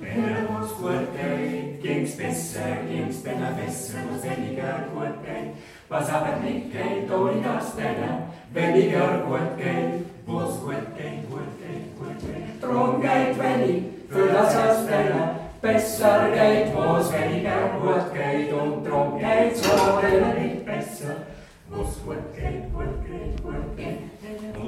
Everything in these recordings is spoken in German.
Venäläis kuõrtäid, kings pesse, kings täna pesse, ma selga kuõrtäid. Vasapätnikkeid toolitas täna, veliga kuõrtäid, vuos kuõrtäid, kuõrtäid, kuõrtäid. Tronkäid väli, fölasas täna, pessar käid, vuos veliga kuõrtäid, on tronkäid soorele pessa. Vuos kuõrtäid, kuõrtäid, kuõrtäid.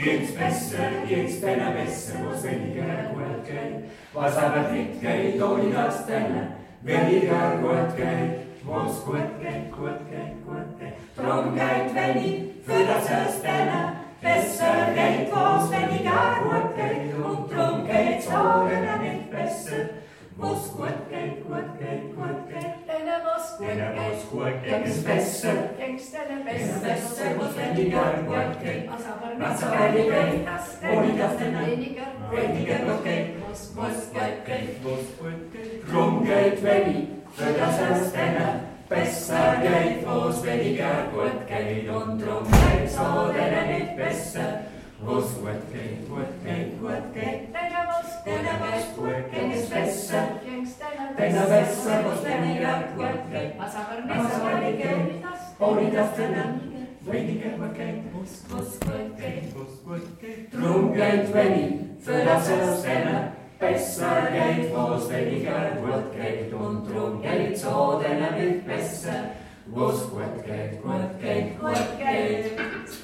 Geht, geht's besser, geht's dann besser, wo's weniger gut geht. Was aber nicht geht, ohne dass dann weniger gut geht. Wo's gut geht, gut geht, gut geht. Drum geht wenig, für das dann besser geht, wo's weniger gut geht. Und drum geht's ohne nicht besser. Wo's gut geht, das ohne dass denne denne weniger, weniger gut geht. was Was gut gut geht. geht, wo's gut geht. Drum geht wenig, für das es dann besser geht, wo's weniger gut geht. Und drum geht's so denn nicht besser. Wo's gut geht, gut penavessa bostanica, pasavarnessa, politastena, vedica maquette, trunga tweni, födelse stena, pessäkeet voostelikä, kuotkeet on trunkeet, soodena nyt pessä, vooskuotkeet, kuotkeet, kuotkeet.